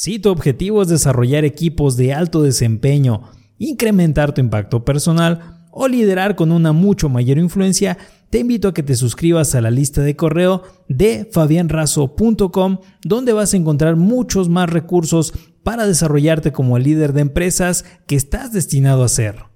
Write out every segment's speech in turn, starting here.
Si tu objetivo es desarrollar equipos de alto desempeño, incrementar tu impacto personal o liderar con una mucho mayor influencia, te invito a que te suscribas a la lista de correo de fabianrazo.com, donde vas a encontrar muchos más recursos para desarrollarte como el líder de empresas que estás destinado a ser.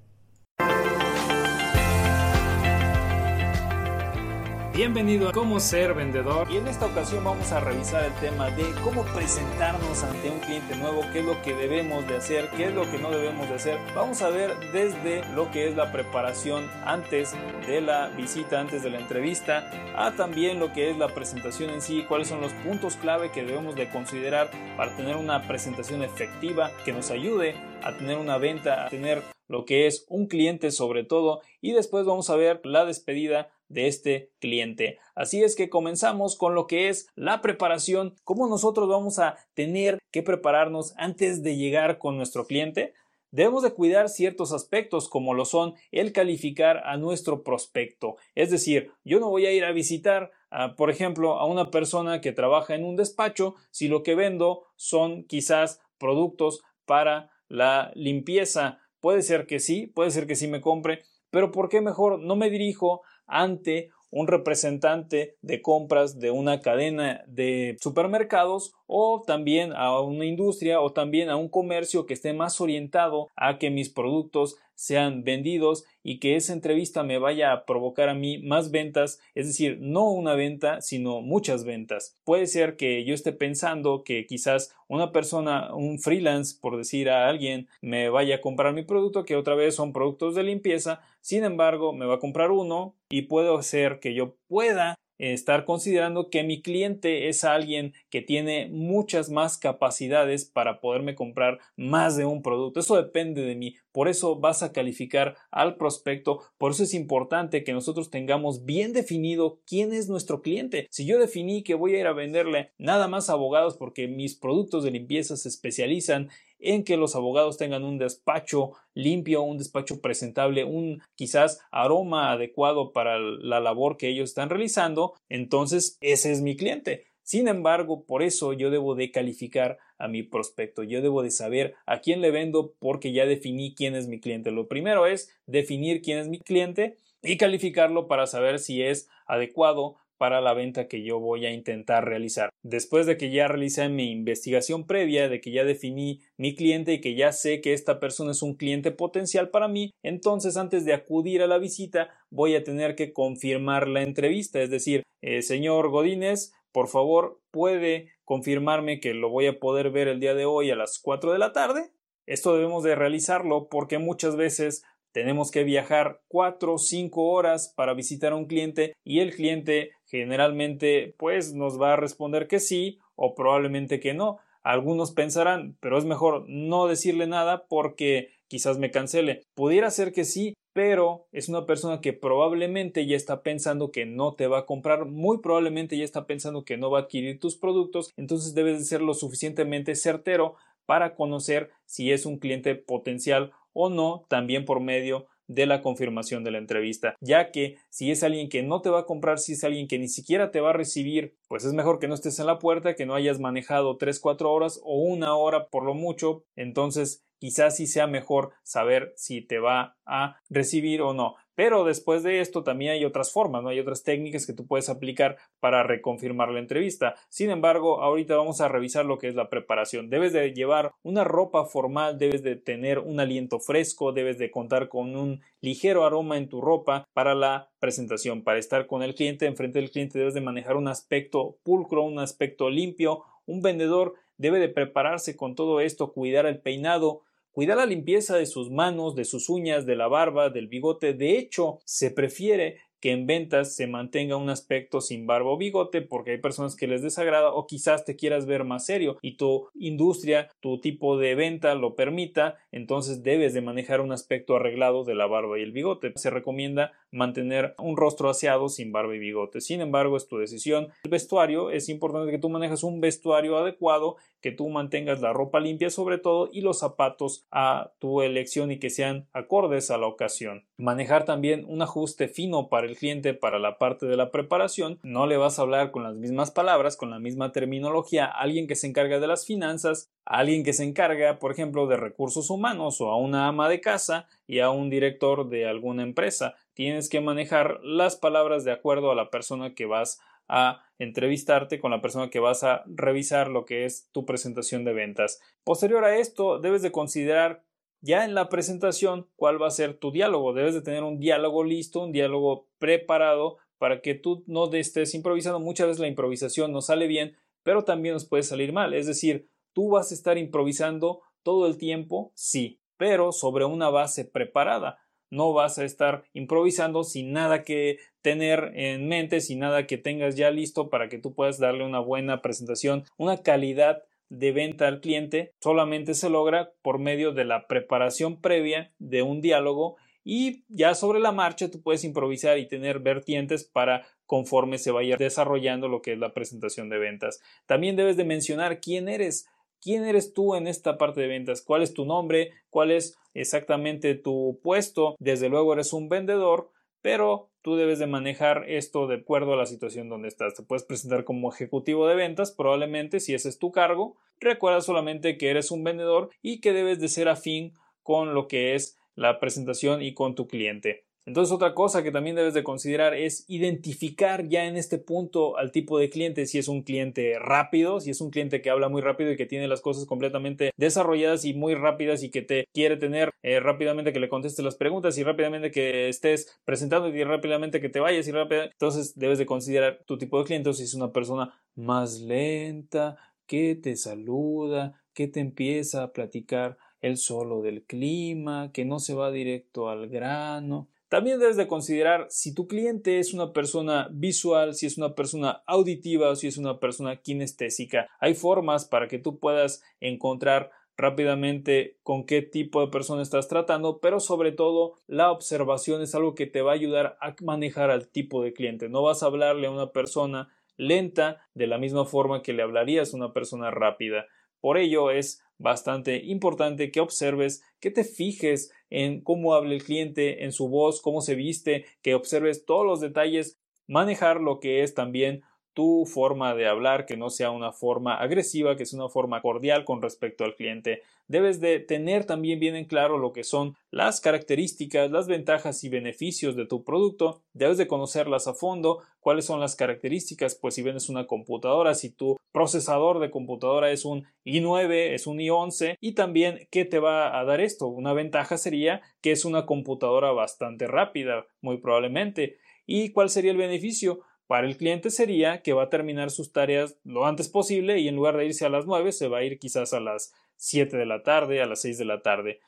Bienvenido a Cómo ser vendedor y en esta ocasión vamos a revisar el tema de cómo presentarnos ante un cliente nuevo, qué es lo que debemos de hacer, qué es lo que no debemos de hacer. Vamos a ver desde lo que es la preparación antes de la visita, antes de la entrevista, a también lo que es la presentación en sí, cuáles son los puntos clave que debemos de considerar para tener una presentación efectiva que nos ayude a tener una venta, a tener lo que es un cliente sobre todo y después vamos a ver la despedida de este cliente. Así es que comenzamos con lo que es la preparación, cómo nosotros vamos a tener que prepararnos antes de llegar con nuestro cliente. Debemos de cuidar ciertos aspectos como lo son el calificar a nuestro prospecto. Es decir, yo no voy a ir a visitar, por ejemplo, a una persona que trabaja en un despacho si lo que vendo son quizás productos para la limpieza. Puede ser que sí, puede ser que sí me compre, pero ¿por qué mejor no me dirijo ante un representante de compras de una cadena de supermercados o también a una industria o también a un comercio que esté más orientado a que mis productos sean vendidos y que esa entrevista me vaya a provocar a mí más ventas, es decir, no una venta, sino muchas ventas. Puede ser que yo esté pensando que quizás una persona, un freelance, por decir a alguien, me vaya a comprar mi producto, que otra vez son productos de limpieza, sin embargo, me va a comprar uno y puedo ser que yo pueda estar considerando que mi cliente es alguien que tiene muchas más capacidades para poderme comprar más de un producto. Eso depende de mí. Por eso vas a calificar al prospecto. Por eso es importante que nosotros tengamos bien definido quién es nuestro cliente. Si yo definí que voy a ir a venderle nada más abogados porque mis productos de limpieza se especializan en que los abogados tengan un despacho limpio, un despacho presentable, un quizás aroma adecuado para la labor que ellos están realizando, entonces ese es mi cliente. Sin embargo, por eso yo debo de calificar a mi prospecto, yo debo de saber a quién le vendo porque ya definí quién es mi cliente. Lo primero es definir quién es mi cliente y calificarlo para saber si es adecuado para la venta que yo voy a intentar realizar. Después de que ya realicé mi investigación previa, de que ya definí mi cliente y que ya sé que esta persona es un cliente potencial para mí, entonces antes de acudir a la visita voy a tener que confirmar la entrevista, es decir, eh, señor Godínez, por favor, puede confirmarme que lo voy a poder ver el día de hoy a las 4 de la tarde. Esto debemos de realizarlo porque muchas veces tenemos que viajar 4 o 5 horas para visitar a un cliente y el cliente generalmente pues nos va a responder que sí o probablemente que no. Algunos pensarán, pero es mejor no decirle nada porque quizás me cancele. Pudiera ser que sí, pero es una persona que probablemente ya está pensando que no te va a comprar, muy probablemente ya está pensando que no va a adquirir tus productos, entonces debes de ser lo suficientemente certero para conocer si es un cliente potencial o no, también por medio de la confirmación de la entrevista, ya que si es alguien que no te va a comprar, si es alguien que ni siquiera te va a recibir, pues es mejor que no estés en la puerta, que no hayas manejado 3, 4 horas o una hora por lo mucho, entonces quizás sí sea mejor saber si te va a recibir o no. Pero después de esto también hay otras formas, ¿no? Hay otras técnicas que tú puedes aplicar para reconfirmar la entrevista. Sin embargo, ahorita vamos a revisar lo que es la preparación. Debes de llevar una ropa formal, debes de tener un aliento fresco, debes de contar con un ligero aroma en tu ropa para la presentación, para estar con el cliente, enfrente del cliente debes de manejar un aspecto pulcro, un aspecto limpio. Un vendedor debe de prepararse con todo esto, cuidar el peinado, Cuidar la limpieza de sus manos, de sus uñas, de la barba, del bigote. De hecho, se prefiere que en ventas se mantenga un aspecto sin barba o bigote porque hay personas que les desagrada o quizás te quieras ver más serio y tu industria, tu tipo de venta lo permita, entonces debes de manejar un aspecto arreglado de la barba y el bigote. Se recomienda mantener un rostro aseado sin barba y bigote. Sin embargo, es tu decisión. El vestuario es importante que tú manejes un vestuario adecuado, que tú mantengas la ropa limpia sobre todo y los zapatos a tu elección y que sean acordes a la ocasión. Manejar también un ajuste fino para el cliente para la parte de la preparación, no le vas a hablar con las mismas palabras, con la misma terminología a alguien que se encarga de las finanzas, a alguien que se encarga, por ejemplo, de recursos humanos o a una ama de casa y a un director de alguna empresa. Tienes que manejar las palabras de acuerdo a la persona que vas a entrevistarte con la persona que vas a revisar lo que es tu presentación de ventas. Posterior a esto, debes de considerar ya en la presentación cuál va a ser tu diálogo. Debes de tener un diálogo listo, un diálogo preparado para que tú no estés improvisando. Muchas veces la improvisación no sale bien, pero también nos puede salir mal. Es decir, tú vas a estar improvisando todo el tiempo, sí, pero sobre una base preparada no vas a estar improvisando sin nada que tener en mente, sin nada que tengas ya listo para que tú puedas darle una buena presentación, una calidad de venta al cliente solamente se logra por medio de la preparación previa de un diálogo y ya sobre la marcha tú puedes improvisar y tener vertientes para conforme se vaya desarrollando lo que es la presentación de ventas. También debes de mencionar quién eres, quién eres tú en esta parte de ventas, cuál es tu nombre, cuál es exactamente tu puesto. Desde luego eres un vendedor, pero tú debes de manejar esto de acuerdo a la situación donde estás. Te puedes presentar como ejecutivo de ventas, probablemente si ese es tu cargo. Recuerda solamente que eres un vendedor y que debes de ser afín con lo que es la presentación y con tu cliente. Entonces otra cosa que también debes de considerar es identificar ya en este punto al tipo de cliente, si es un cliente rápido, si es un cliente que habla muy rápido y que tiene las cosas completamente desarrolladas y muy rápidas y que te quiere tener eh, rápidamente que le conteste las preguntas y rápidamente que estés presentando y rápidamente que te vayas y rápido. Entonces debes de considerar tu tipo de cliente, si es una persona más lenta, que te saluda, que te empieza a platicar el solo del clima, que no se va directo al grano. También debes de considerar si tu cliente es una persona visual, si es una persona auditiva o si es una persona kinestésica. Hay formas para que tú puedas encontrar rápidamente con qué tipo de persona estás tratando, pero sobre todo la observación es algo que te va a ayudar a manejar al tipo de cliente. No vas a hablarle a una persona lenta de la misma forma que le hablarías a una persona rápida. Por ello es bastante importante que observes, que te fijes en cómo habla el cliente, en su voz, cómo se viste, que observes todos los detalles, manejar lo que es también tu forma de hablar, que no sea una forma agresiva, que sea una forma cordial con respecto al cliente. Debes de tener también bien en claro lo que son las características, las ventajas y beneficios de tu producto. Debes de conocerlas a fondo, cuáles son las características, pues si vendes una computadora, si tu procesador de computadora es un i9, es un i11 y también qué te va a dar esto. Una ventaja sería que es una computadora bastante rápida, muy probablemente. ¿Y cuál sería el beneficio? Para el cliente sería que va a terminar sus tareas lo antes posible y en lugar de irse a las 9 se va a ir quizás a las 7 de la tarde, a las 6 de la tarde.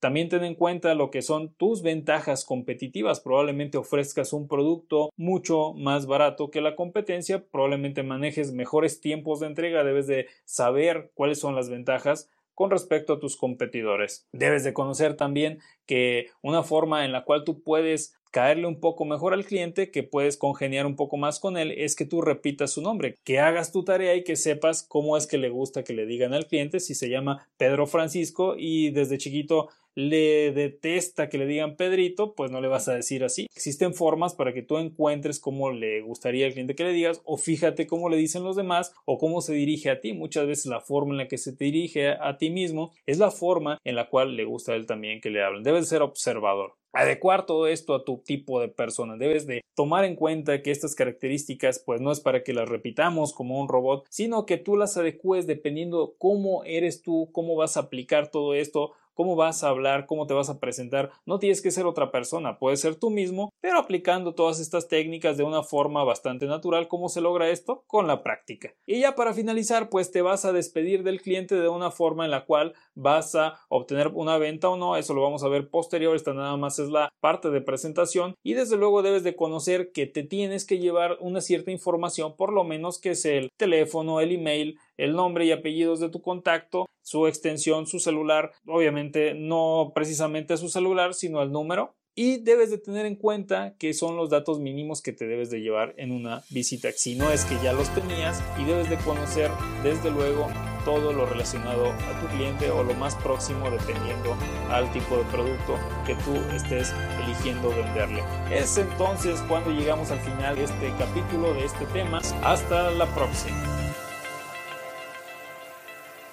También ten en cuenta lo que son tus ventajas competitivas. Probablemente ofrezcas un producto mucho más barato que la competencia, probablemente manejes mejores tiempos de entrega, debes de saber cuáles son las ventajas con respecto a tus competidores. Debes de conocer también que una forma en la cual tú puedes caerle un poco mejor al cliente, que puedes congeniar un poco más con él, es que tú repitas su nombre, que hagas tu tarea y que sepas cómo es que le gusta que le digan al cliente, si se llama Pedro Francisco y desde chiquito le detesta que le digan Pedrito, pues no le vas a decir así. Existen formas para que tú encuentres cómo le gustaría al cliente que le digas o fíjate cómo le dicen los demás o cómo se dirige a ti. Muchas veces la forma en la que se te dirige a ti mismo es la forma en la cual le gusta a él también que le hablen. Debes ser observador adecuar todo esto a tu tipo de persona. Debes de tomar en cuenta que estas características pues no es para que las repitamos como un robot, sino que tú las adecues dependiendo cómo eres tú, cómo vas a aplicar todo esto cómo vas a hablar, cómo te vas a presentar. No tienes que ser otra persona, puedes ser tú mismo, pero aplicando todas estas técnicas de una forma bastante natural. ¿Cómo se logra esto? Con la práctica. Y ya para finalizar, pues te vas a despedir del cliente de una forma en la cual vas a obtener una venta o no. Eso lo vamos a ver posterior. Esta nada más es la parte de presentación. Y desde luego debes de conocer que te tienes que llevar una cierta información, por lo menos que es el teléfono, el email, el nombre y apellidos de tu contacto, su extensión, su celular, obviamente no precisamente su celular, sino el número. Y debes de tener en cuenta que son los datos mínimos que te debes de llevar en una visita, si no es que ya los tenías y debes de conocer desde luego todo lo relacionado a tu cliente o lo más próximo dependiendo al tipo de producto que tú estés eligiendo venderle. Es entonces cuando llegamos al final de este capítulo de este tema. Hasta la próxima.